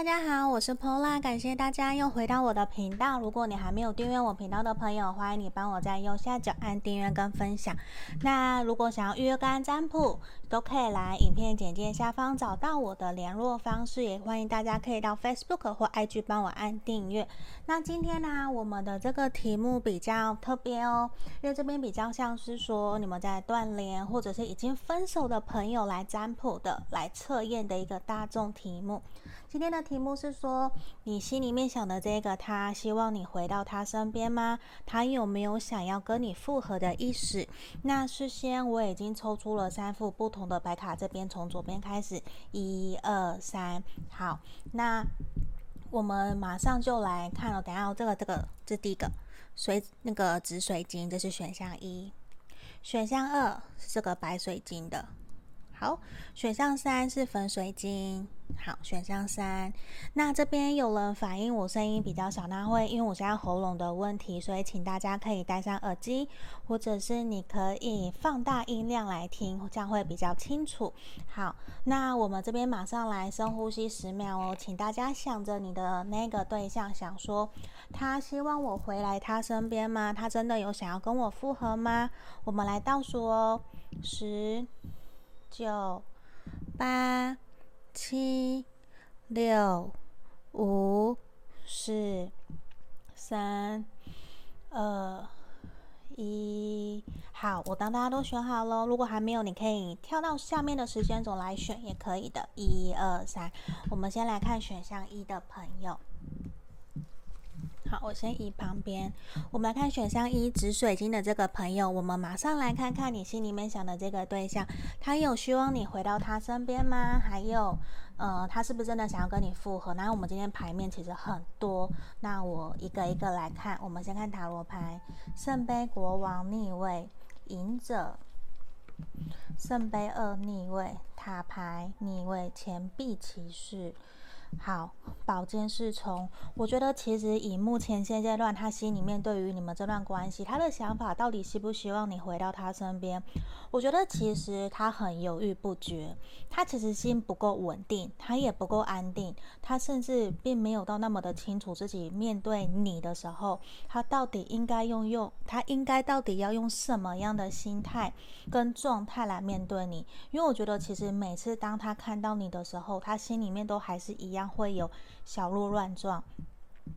大家好，我是 Pola，感谢大家又回到我的频道。如果你还没有订阅我频道的朋友，欢迎你帮我在右下角按订阅跟分享。那如果想要预约个案占卜，都可以来影片简介下方找到我的联络方式，也欢迎大家可以到 Facebook 或 IG 帮我按订阅。那今天呢，我们的这个题目比较特别哦，因为这边比较像是说你们在断联或者是已经分手的朋友来占卜的，来测验的一个大众题目。今天的题目是说，你心里面想的这个他，希望你回到他身边吗？他有没有想要跟你复合的意思？那事先我已经抽出了三副不同的白卡，这边从左边开始，一二三，好，那我们马上就来看了。等下这个这个这第一个水那个紫水晶，这是选项一，选项二是这个白水晶的，好，选项三是粉水晶。好，选项三。那这边有人反映我声音比较小，那会因为我现在喉咙的问题，所以请大家可以戴上耳机，或者是你可以放大音量来听，这样会比较清楚。好，那我们这边马上来深呼吸十秒哦，请大家想着你的那个对象，想说他希望我回来他身边吗？他真的有想要跟我复合吗？我们来倒数哦，十、九、八。七、六、五、四、三、二、一，好，我当大家都选好了。如果还没有，你可以跳到下面的时间轴来选，也可以的。一二三，我们先来看选项一的朋友。好，我先移旁边。我们来看选项一紫水晶的这个朋友，我们马上来看看你心里面想的这个对象，他有希望你回到他身边吗？还有，呃，他是不是真的想要跟你复合？那我们今天牌面其实很多，那我一个一个来看。我们先看塔罗牌：圣杯国王逆位、隐者、圣杯二逆位、塔牌逆位、钱币骑士。好，宝剑侍从，我觉得其实以目前现阶段，他心里面对于你们这段关系，他的想法到底希不希望你回到他身边？我觉得其实他很犹豫不决，他其实心不够稳定，他也不够安定，他甚至并没有到那么的清楚自己面对你的时候，他到底应该用用，他应该到底要用什么样的心态跟状态来面对你？因为我觉得其实每次当他看到你的时候，他心里面都还是一样。会有小鹿乱撞，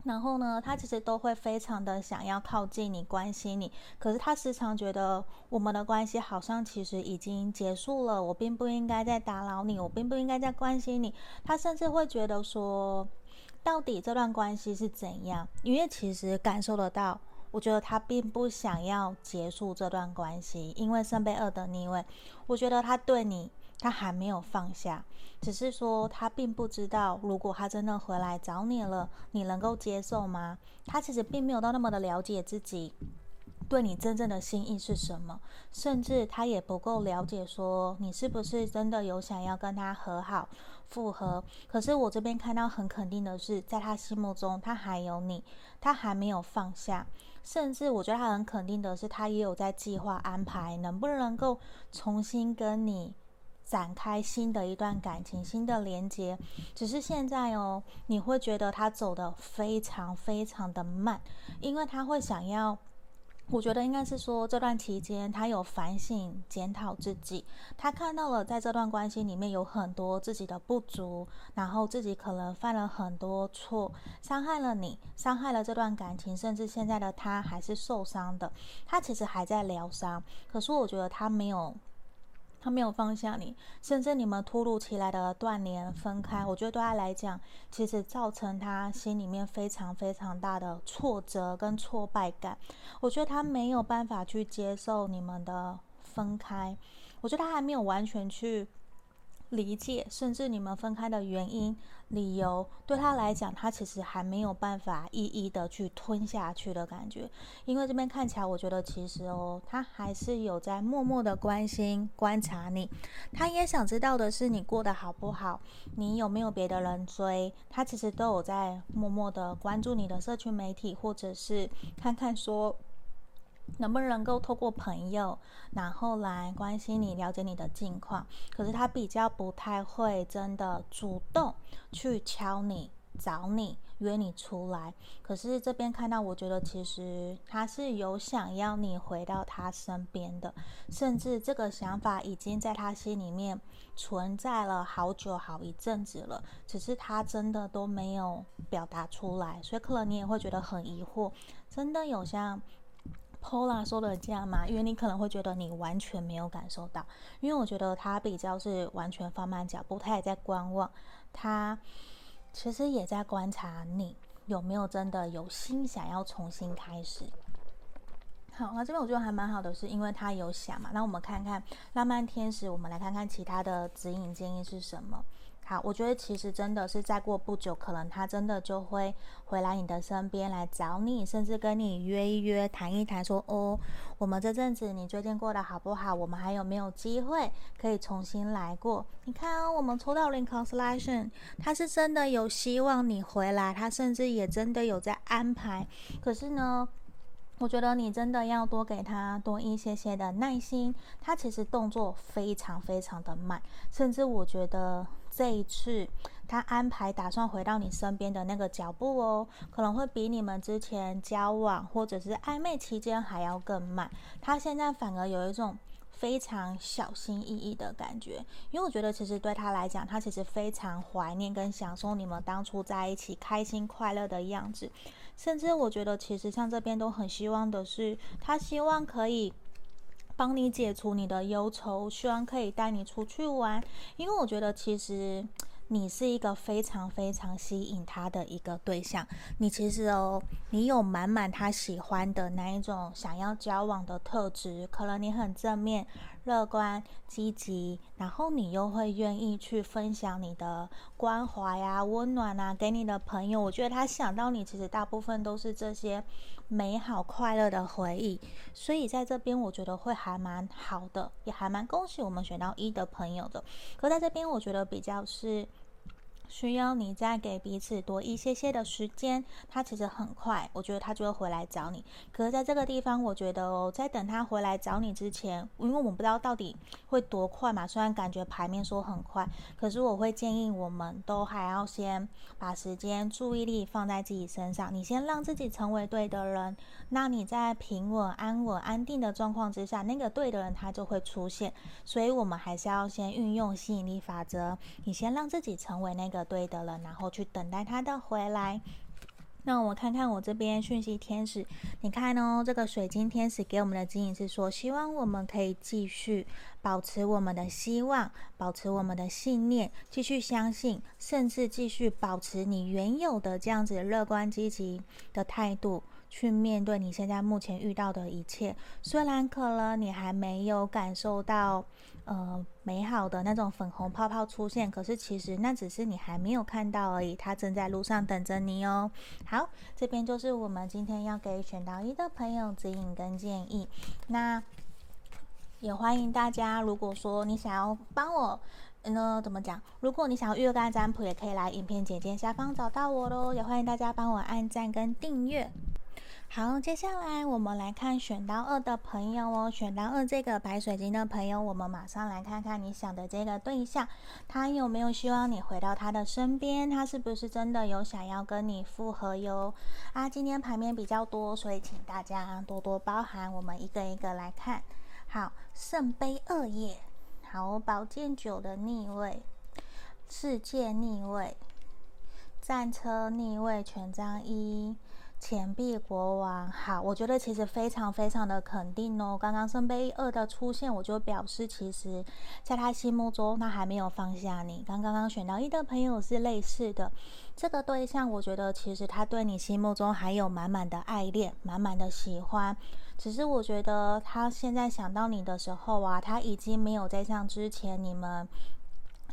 然后呢，他其实都会非常的想要靠近你、关心你，可是他时常觉得我们的关系好像其实已经结束了，我并不应该再打扰你，我并不应该再关心你。他甚至会觉得说，到底这段关系是怎样？因为其实感受得到，我觉得他并不想要结束这段关系，因为圣杯二的逆位，我觉得他对你。他还没有放下，只是说他并不知道，如果他真的回来找你了，你能够接受吗？他其实并没有到那么的了解自己，对你真正的心意是什么，甚至他也不够了解说你是不是真的有想要跟他和好、复合。可是我这边看到很肯定的是，在他心目中，他还有你，他还没有放下，甚至我觉得他很肯定的是，他也有在计划安排，能不能够重新跟你。展开新的一段感情，新的连接，只是现在哦，你会觉得他走得非常非常的慢，因为他会想要，我觉得应该是说这段期间他有反省检讨自己，他看到了在这段关系里面有很多自己的不足，然后自己可能犯了很多错，伤害了你，伤害了这段感情，甚至现在的他还是受伤的，他其实还在疗伤，可是我觉得他没有。他没有放下你，甚至你们突如其来的断联分开，我觉得对他来讲，其实造成他心里面非常非常大的挫折跟挫败感。我觉得他没有办法去接受你们的分开，我觉得他还没有完全去。理解，甚至你们分开的原因、理由，对他来讲，他其实还没有办法一一的去吞下去的感觉。因为这边看起来，我觉得其实哦，他还是有在默默的关心、观察你。他也想知道的是你过得好不好，你有没有别的人追。他其实都有在默默的关注你的社群媒体，或者是看看说。能不能够透过朋友，然后来关心你、了解你的近况？可是他比较不太会真的主动去敲你、找你、约你出来。可是这边看到，我觉得其实他是有想要你回到他身边的，甚至这个想法已经在他心里面存在了好久、好一阵子了，只是他真的都没有表达出来。所以可能你也会觉得很疑惑，真的有像 Pola 说的这样吗？因为你可能会觉得你完全没有感受到，因为我觉得他比较是完全放慢脚步，他也在观望，他其实也在观察你有没有真的有心想要重新开始。好，那这边我觉得还蛮好的，是因为他有想嘛。那我们看看浪漫天使，我们来看看其他的指引建议是什么。好，我觉得其实真的是再过不久，可能他真的就会回来你的身边来找你，甚至跟你约一约，谈一谈，说哦，我们这阵子你最近过得好不好？我们还有没有机会可以重新来过？你看哦，我们抽到 link Constellation，他是真的有希望你回来，他甚至也真的有在安排。可是呢，我觉得你真的要多给他多一些些的耐心，他其实动作非常非常的慢，甚至我觉得。这一次，他安排打算回到你身边的那个脚步哦，可能会比你们之前交往或者是暧昧期间还要更慢。他现在反而有一种非常小心翼翼的感觉，因为我觉得其实对他来讲，他其实非常怀念跟享受你们当初在一起开心快乐的样子。甚至我觉得，其实像这边都很希望的是，他希望可以。帮你解除你的忧愁，希望可以带你出去玩，因为我觉得其实你是一个非常非常吸引他的一个对象。你其实哦，你有满满他喜欢的那一种想要交往的特质，可能你很正面。乐观、积极，然后你又会愿意去分享你的关怀、啊、温暖啊，给你的朋友。我觉得他想到你，其实大部分都是这些美好、快乐的回忆。所以在这边，我觉得会还蛮好的，也还蛮恭喜我们选到一的朋友的。可在这边，我觉得比较是。需要你再给彼此多一些些的时间，他其实很快，我觉得他就会回来找你。可是在这个地方，我觉得哦，在等他回来找你之前，因为我们不知道到底会多快嘛。虽然感觉牌面说很快，可是我会建议我们都还要先把时间、注意力放在自己身上。你先让自己成为对的人，那你在平稳、安稳、安定的状况之下，那个对的人他就会出现。所以我们还是要先运用吸引力法则，你先让自己成为那。的对的了，然后去等待他的回来。那我看看我这边讯息天使，你看哦，这个水晶天使给我们的指引是说，希望我们可以继续保持我们的希望，保持我们的信念，继续相信，甚至继续保持你原有的这样子乐观积极的态度。去面对你现在目前遇到的一切，虽然可能你还没有感受到，呃，美好的那种粉红泡泡出现，可是其实那只是你还没有看到而已，它正在路上等着你哦。好，这边就是我们今天要给选到一的朋友指引跟建议。那也欢迎大家，如果说你想要帮我，那怎么讲？如果你想要预约占卜，也可以来影片简介下方找到我喽。也欢迎大家帮我按赞跟订阅。好，接下来我们来看选到二的朋友哦。选到二这个白水晶的朋友，我们马上来看看你想的这个对象，他有没有希望你回到他的身边？他是不是真的有想要跟你复合哟？啊，今天牌面比较多，所以请大家多多包涵。我们一个一个来看。好，圣杯二叶，好，宝剑九的逆位，世界逆位，战车逆位，权杖一。钱币国王，好，我觉得其实非常非常的肯定哦。刚刚圣杯二的出现，我就表示其实在他心目中，他还没有放下你。刚刚刚选到一的朋友是类似的，这个对象，我觉得其实他对你心目中还有满满的爱恋，满满的喜欢。只是我觉得他现在想到你的时候啊，他已经没有再像之前你们。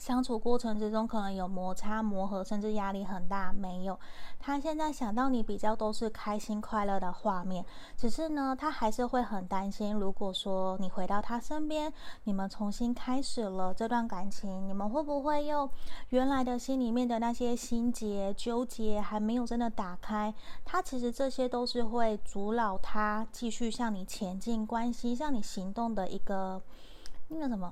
相处过程之中可能有摩擦、磨合，甚至压力很大。没有，他现在想到你比较都是开心快乐的画面。只是呢，他还是会很担心，如果说你回到他身边，你们重新开始了这段感情，你们会不会又原来的心里面的那些心结、纠结还没有真的打开？他其实这些都是会阻挠他继续向你前进关系、向你行动的一个那个什么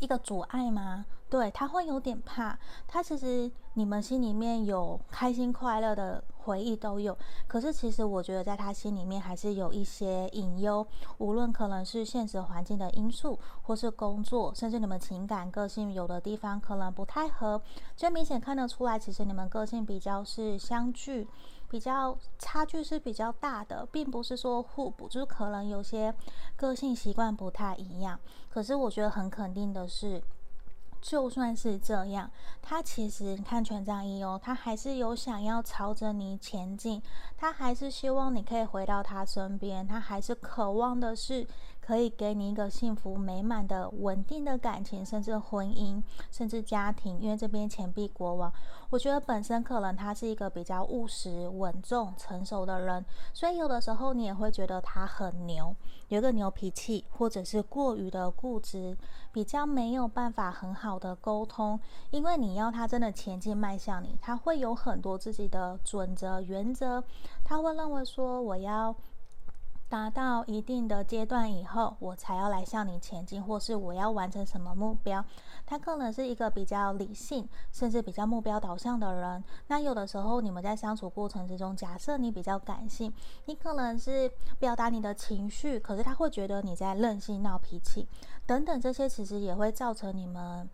一个阻碍吗？对，他会有点怕，他其实你们心里面有开心快乐的回忆都有，可是其实我觉得在他心里面还是有一些隐忧，无论可能是现实环境的因素，或是工作，甚至你们情感个性有的地方可能不太合，就明显看得出来，其实你们个性比较是相距，比较差距是比较大的，并不是说互补，就是可能有些个性习惯不太一样，可是我觉得很肯定的是。就算是这样，他其实你看权杖一哦，他还是有想要朝着你前进，他还是希望你可以回到他身边，他还是渴望的是。可以给你一个幸福美满的稳定的感情，甚至婚姻，甚至家庭。因为这边钱币国王，我觉得本身可能他是一个比较务实、稳重、成熟的人，所以有的时候你也会觉得他很牛，有一个牛脾气，或者是过于的固执，比较没有办法很好的沟通。因为你要他真的前进迈向你，他会有很多自己的准则、原则，他会认为说我要。达到一定的阶段以后，我才要来向你前进，或是我要完成什么目标。他可能是一个比较理性，甚至比较目标导向的人。那有的时候，你们在相处过程之中，假设你比较感性，你可能是表达你的情绪，可是他会觉得你在任性闹脾气，等等，这些其实也会造成你们。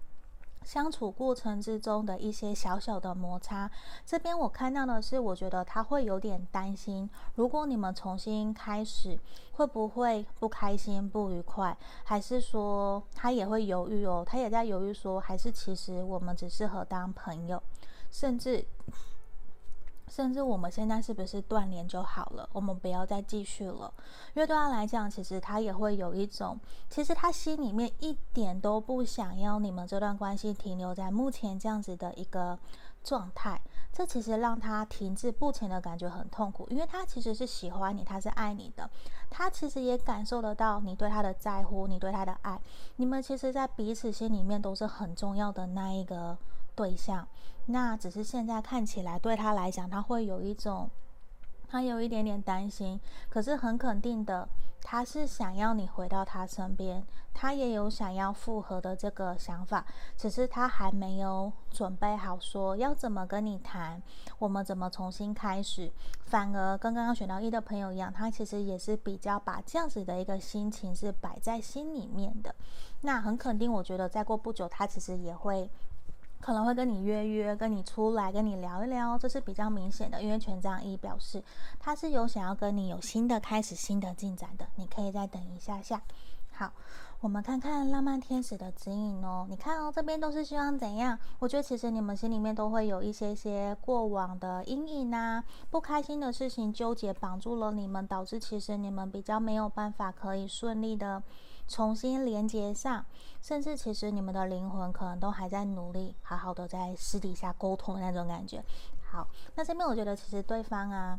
相处过程之中的一些小小的摩擦，这边我看到的是，我觉得他会有点担心，如果你们重新开始，会不会不开心、不愉快，还是说他也会犹豫哦？他也在犹豫说，还是其实我们只适合当朋友，甚至。甚至我们现在是不是断联就好了？我们不要再继续了，因为对他来讲，其实他也会有一种，其实他心里面一点都不想要你们这段关系停留在目前这样子的一个状态。这其实让他停滞不前的感觉很痛苦，因为他其实是喜欢你，他是爱你的，他其实也感受得到你对他的在乎，你对他的爱，你们其实在彼此心里面都是很重要的那一个对象。那只是现在看起来对他来讲，他会有一种，他有一点点担心。可是很肯定的，他是想要你回到他身边，他也有想要复合的这个想法，只是他还没有准备好说要怎么跟你谈，我们怎么重新开始。反而跟刚刚选到一的朋友一样，他其实也是比较把这样子的一个心情是摆在心里面的。那很肯定，我觉得再过不久，他其实也会。可能会跟你约约，跟你出来，跟你聊一聊，这是比较明显的。因为权杖一表示他是有想要跟你有新的开始、新的进展的。你可以再等一下下。好，我们看看浪漫天使的指引哦。你看哦，这边都是希望怎样？我觉得其实你们心里面都会有一些些过往的阴影啊，不开心的事情纠结绑住了你们，导致其实你们比较没有办法可以顺利的。重新连接上，甚至其实你们的灵魂可能都还在努力，好好的在私底下沟通的那种感觉。好，那这边我觉得其实对方啊，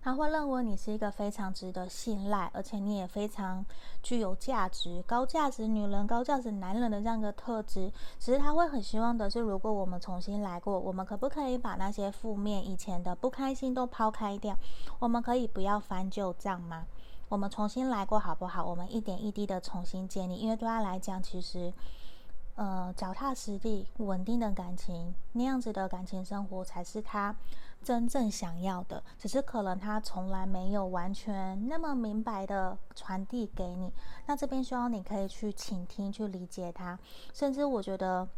他会认为你是一个非常值得信赖，而且你也非常具有价值、高价值女人、高价值男人的这样一个特质。其实他会很希望的是，如果我们重新来过，我们可不可以把那些负面、以前的不开心都抛开掉？我们可以不要翻旧账吗？我们重新来过好不好？我们一点一滴的重新建立，因为对他来讲，其实，呃，脚踏实地、稳定的感情，那样子的感情生活才是他真正想要的。只是可能他从来没有完全那么明白的传递给你。那这边希望你可以去倾听、去理解他，甚至我觉得。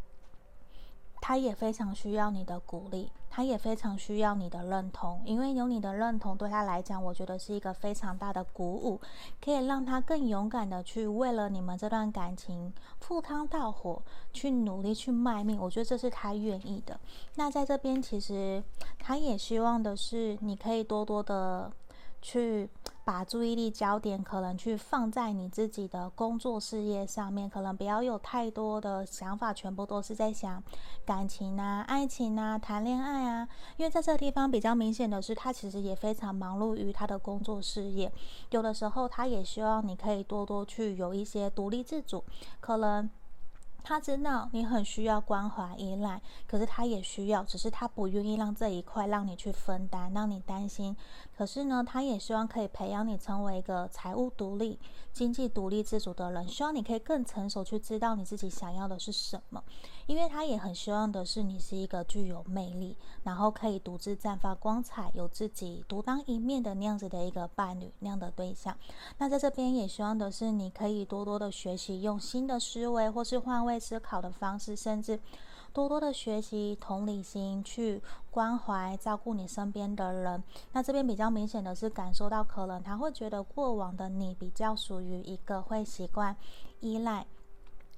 他也非常需要你的鼓励，他也非常需要你的认同，因为有你的认同，对他来讲，我觉得是一个非常大的鼓舞，可以让他更勇敢的去为了你们这段感情赴汤蹈火，去努力去卖命。我觉得这是他愿意的。那在这边，其实他也希望的是，你可以多多的。去把注意力焦点可能去放在你自己的工作事业上面，可能不要有太多的想法，全部都是在想感情啊、爱情啊、谈恋爱啊。因为在这个地方比较明显的是，他其实也非常忙碌于他的工作事业，有的时候他也希望你可以多多去有一些独立自主，可能。他知道你很需要关怀依赖，可是他也需要，只是他不愿意让这一块让你去分担，让你担心。可是呢，他也希望可以培养你成为一个财务独立、经济独立自主的人，希望你可以更成熟，去知道你自己想要的是什么。因为他也很希望的是你是一个具有魅力，然后可以独自绽放光彩，有自己独当一面的那样子的一个伴侣，那样的对象。那在这边也希望的是你可以多多的学习，用新的思维或是换位。思考的方式，甚至多多的学习同理心，去关怀照顾你身边的人。那这边比较明显的是感受到，可能他会觉得过往的你比较属于一个会习惯依赖。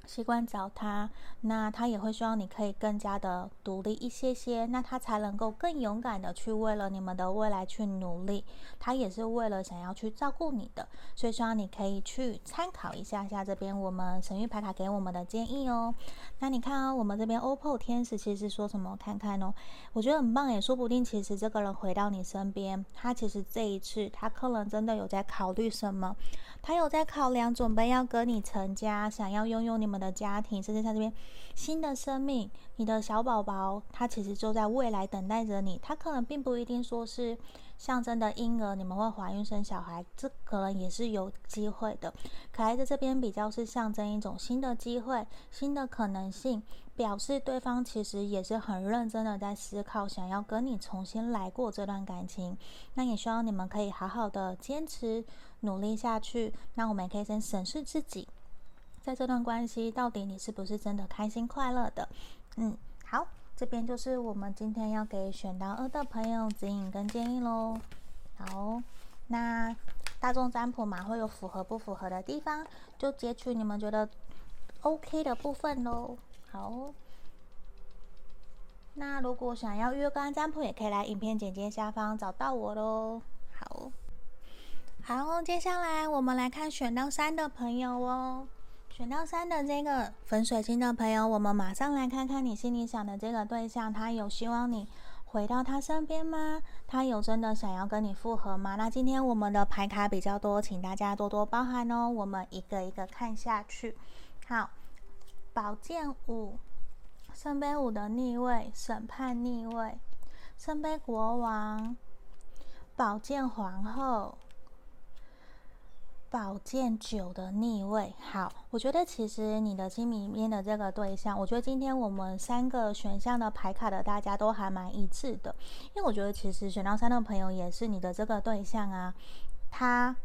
习惯找他，那他也会希望你可以更加的独立一些些，那他才能够更勇敢的去为了你们的未来去努力。他也是为了想要去照顾你的，所以希望你可以去参考一下下这边我们神域牌卡给我们的建议哦。那你看啊、我们这边 OPPO 天使其实说什么？看看哦，我觉得很棒也，说不定其实这个人回到你身边，他其实这一次他可能真的有在考虑什么。他有在考量，准备要跟你成家，想要拥有你们的家庭，甚至在这边新的生命，你的小宝宝，他其实就在未来等待着你。他可能并不一定说是象征的婴儿，你们会怀孕生小孩，这可能也是有机会的。可爱在这边比较是象征一种新的机会、新的可能性。表示对方其实也是很认真的在思考，想要跟你重新来过这段感情。那也希望你们可以好好的坚持努力下去。那我们也可以先审视自己，在这段关系到底你是不是真的开心快乐的？嗯，好，这边就是我们今天要给选到二的朋友指引跟建议喽。好，那大众占卜嘛，会有符合不符合的地方，就截取你们觉得 OK 的部分喽。好，那如果想要预约个案占卜，也可以来影片简介下方找到我喽。好，好，接下来我们来看选到三的朋友哦。选到三的这个粉水晶的朋友，我们马上来看看你心里想的这个对象，他有希望你回到他身边吗？他有真的想要跟你复合吗？那今天我们的牌卡比较多，请大家多多包涵哦。我们一个一个看下去。好。宝剑五，圣杯五的逆位，审判逆位，圣杯国王，宝剑皇后，宝剑九的逆位。好，我觉得其实你的心里面的这个对象，我觉得今天我们三个选项的牌卡的大家都还蛮一致的，因为我觉得其实选到三的朋友也是你的这个对象啊，他。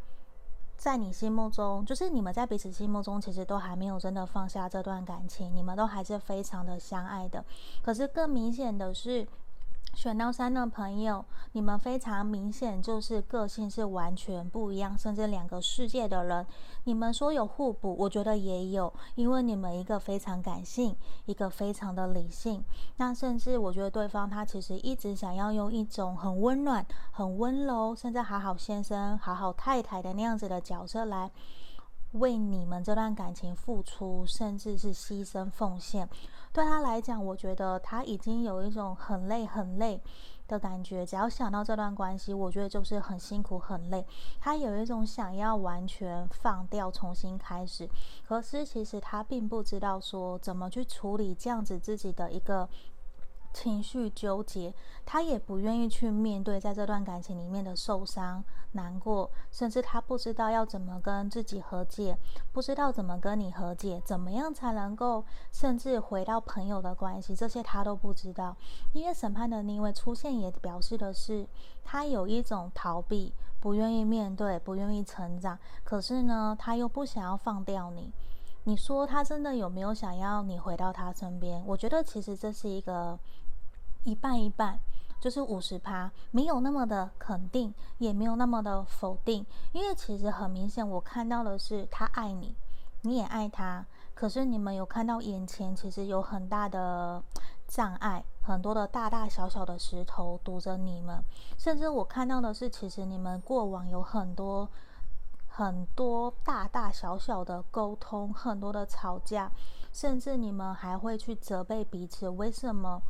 在你心目中，就是你们在彼此心目中，其实都还没有真的放下这段感情，你们都还是非常的相爱的。可是更明显的是。选到三的朋友，你们非常明显就是个性是完全不一样，甚至两个世界的人。你们说有互补，我觉得也有，因为你们一个非常感性，一个非常的理性。那甚至我觉得对方他其实一直想要用一种很温暖、很温柔，甚至好好先生、好好太太的那样子的角色来。为你们这段感情付出，甚至是牺牲奉献，对他来讲，我觉得他已经有一种很累很累的感觉。只要想到这段关系，我觉得就是很辛苦很累。他有一种想要完全放掉，重新开始。可是其实他并不知道说怎么去处理这样子自己的一个。情绪纠结，他也不愿意去面对在这段感情里面的受伤、难过，甚至他不知道要怎么跟自己和解，不知道怎么跟你和解，怎么样才能够甚至回到朋友的关系，这些他都不知道。因为审判的逆位出现，也表示的是他有一种逃避，不愿意面对，不愿意成长。可是呢，他又不想要放掉你。你说他真的有没有想要你回到他身边？我觉得其实这是一个。一半一半，就是五十趴，没有那么的肯定，也没有那么的否定，因为其实很明显，我看到的是他爱你，你也爱他，可是你们有看到眼前其实有很大的障碍，很多的大大小小的石头堵着你们，甚至我看到的是，其实你们过往有很多很多大大小小的沟通，很多的吵架，甚至你们还会去责备彼此，为什么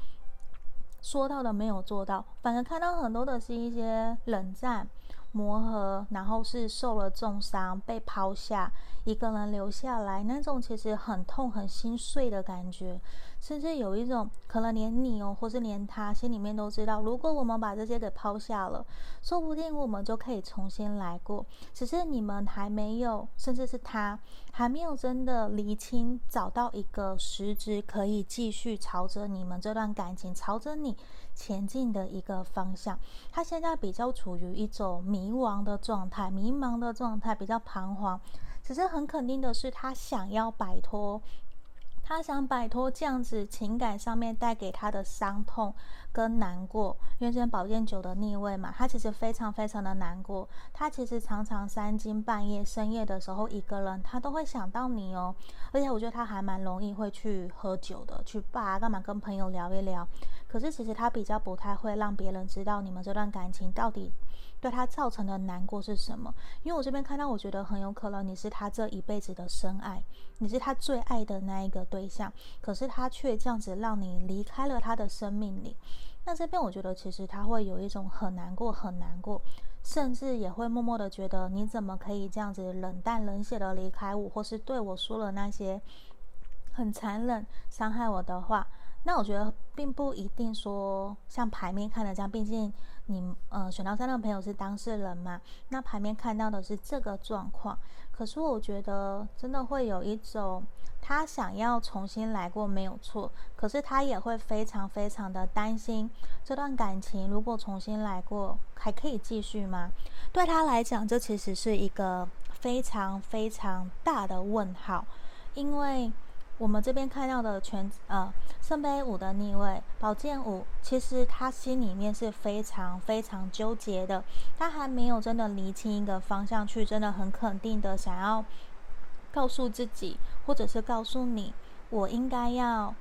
说到的没有做到，反而看到很多的是一些冷战。磨合，然后是受了重伤，被抛下，一个人留下来，那种其实很痛、很心碎的感觉，甚至有一种可能连你哦，或是连他心里面都知道，如果我们把这些给抛下了，说不定我们就可以重新来过。只是你们还没有，甚至是他还没有真的厘清，找到一个实质可以继续朝着你们这段感情，朝着你。前进的一个方向，他现在比较处于一种迷惘的状态，迷茫的状态，比较彷徨。只是很肯定的是，他想要摆脱。他想摆脱这样子情感上面带给他的伤痛跟难过，因为这宝剑九的逆位嘛，他其实非常非常的难过。他其实常常三更半夜、深夜的时候，一个人他都会想到你哦。而且我觉得他还蛮容易会去喝酒的，去吧干嘛跟朋友聊一聊。可是其实他比较不太会让别人知道你们这段感情到底对他造成的难过是什么？因为我这边看到，我觉得很有可能你是他这一辈子的深爱，你是他最爱的那一个对象，可是他却这样子让你离开了他的生命里。那这边我觉得其实他会有一种很难过、很难过，甚至也会默默的觉得你怎么可以这样子冷淡冷血的离开我，或是对我说了那些很残忍、伤害我的话。那我觉得并不一定说像牌面看的这样，毕竟你呃选到三的朋友是当事人嘛，那牌面看到的是这个状况。可是我觉得真的会有一种他想要重新来过没有错，可是他也会非常非常的担心这段感情如果重新来过还可以继续吗？对他来讲，这其实是一个非常非常大的问号，因为。我们这边看到的全呃圣杯五的逆位，宝剑五，其实他心里面是非常非常纠结的，他还没有真的厘清一个方向去，真的很肯定的想要告诉自己，或者是告诉你，我应该要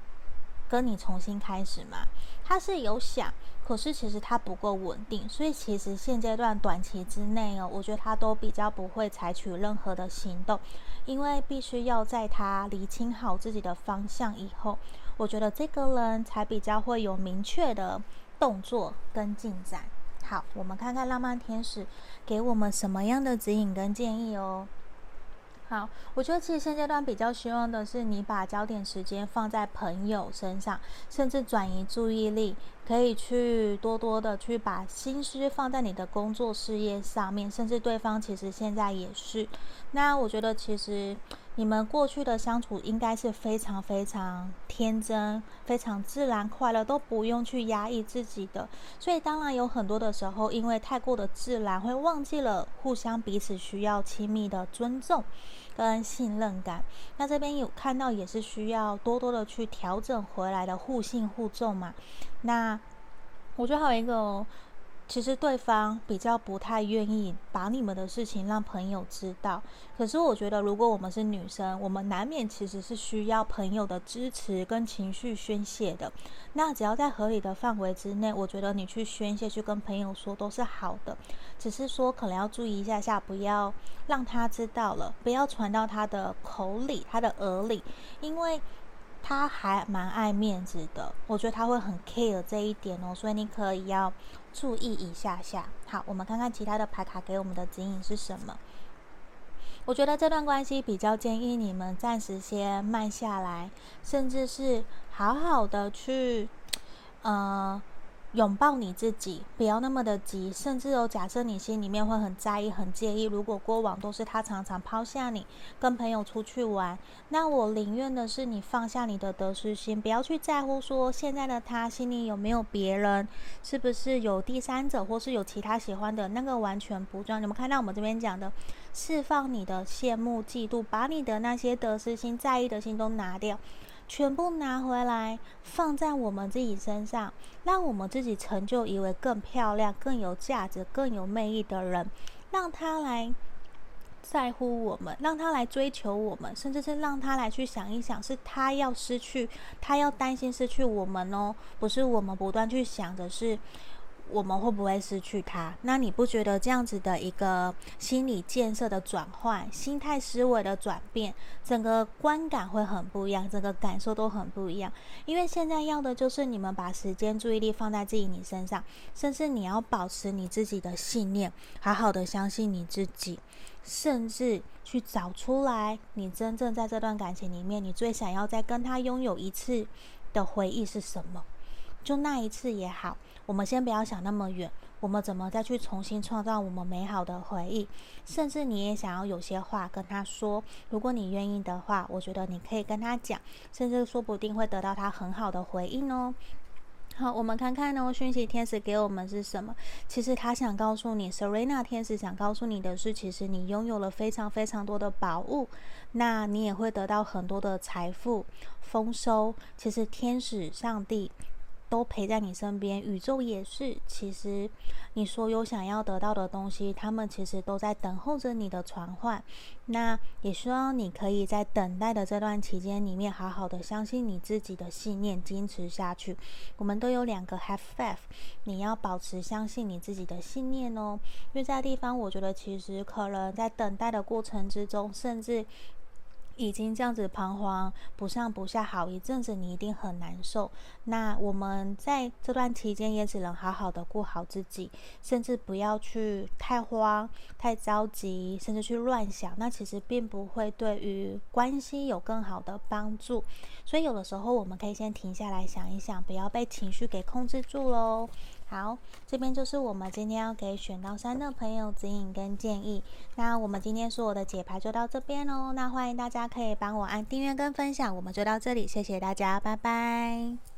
跟你重新开始嘛？他是有想。可是其实他不够稳定，所以其实现阶段短期之内哦，我觉得他都比较不会采取任何的行动，因为必须要在他理清好自己的方向以后，我觉得这个人才比较会有明确的动作跟进展。好，我们看看浪漫天使给我们什么样的指引跟建议哦。好，我觉得其实现阶段比较希望的是你把焦点时间放在朋友身上，甚至转移注意力，可以去多多的去把心思放在你的工作事业上面，甚至对方其实现在也是。那我觉得其实。你们过去的相处应该是非常非常天真、非常自然、快乐，都不用去压抑自己的。所以当然有很多的时候，因为太过的自然，会忘记了互相彼此需要亲密的尊重跟信任感。那这边有看到也是需要多多的去调整回来的互信互重嘛。那我觉得还有一个哦。其实对方比较不太愿意把你们的事情让朋友知道，可是我觉得如果我们是女生，我们难免其实是需要朋友的支持跟情绪宣泄的。那只要在合理的范围之内，我觉得你去宣泄、去跟朋友说都是好的。只是说可能要注意一下下，不要让他知道了，不要传到他的口里、他的耳里，因为他还蛮爱面子的。我觉得他会很 care 这一点哦，所以你可以要。注意一下下，好，我们看看其他的牌卡给我们的指引是什么。我觉得这段关系比较建议你们暂时先慢下来，甚至是好好的去，呃。拥抱你自己，不要那么的急。甚至有假设你心里面会很在意、很介意，如果过往都是他常常抛下你，跟朋友出去玩，那我宁愿的是你放下你的得失心，不要去在乎说现在的他心里有没有别人，是不是有第三者，或是有其他喜欢的，那个完全不重要。你们看到我们这边讲的，释放你的羡慕、嫉妒，把你的那些得失心、在意的心都拿掉。全部拿回来，放在我们自己身上，让我们自己成就一位更漂亮、更有价值、更有魅力的人，让他来在乎我们，让他来追求我们，甚至是让他来去想一想，是他要失去，他要担心失去我们哦，不是我们不断去想的是。我们会不会失去他？那你不觉得这样子的一个心理建设的转换、心态思维的转变，整个观感会很不一样，整个感受都很不一样？因为现在要的就是你们把时间、注意力放在自己你身上，甚至你要保持你自己的信念，好好的相信你自己，甚至去找出来你真正在这段感情里面，你最想要再跟他拥有一次的回忆是什么？就那一次也好。我们先不要想那么远，我们怎么再去重新创造我们美好的回忆？甚至你也想要有些话跟他说，如果你愿意的话，我觉得你可以跟他讲，甚至说不定会得到他很好的回应哦。好，我们看看呢，讯息天使给我们是什么？其实他想告诉你，Serena 天使想告诉你的是，其实你拥有了非常非常多的宝物，那你也会得到很多的财富丰收。其实天使、上帝。都陪在你身边，宇宙也是。其实，你所有想要得到的东西，他们其实都在等候着你的传唤。那也希望你可以在等待的这段期间里面，好好的相信你自己的信念，坚持下去。我们都有两个 have faith，你要保持相信你自己的信念哦。因为在地方，我觉得其实可能在等待的过程之中，甚至。已经这样子彷徨不上不下好一阵子，你一定很难受。那我们在这段期间也只能好好的顾好自己，甚至不要去太慌、太着急，甚至去乱想。那其实并不会对于关系有更好的帮助。所以有的时候我们可以先停下来想一想，不要被情绪给控制住喽。好，这边就是我们今天要给选到三的朋友指引跟建议。那我们今天所有的解牌就到这边喽。那欢迎大家可以帮我按订阅跟分享。我们就到这里，谢谢大家，拜拜。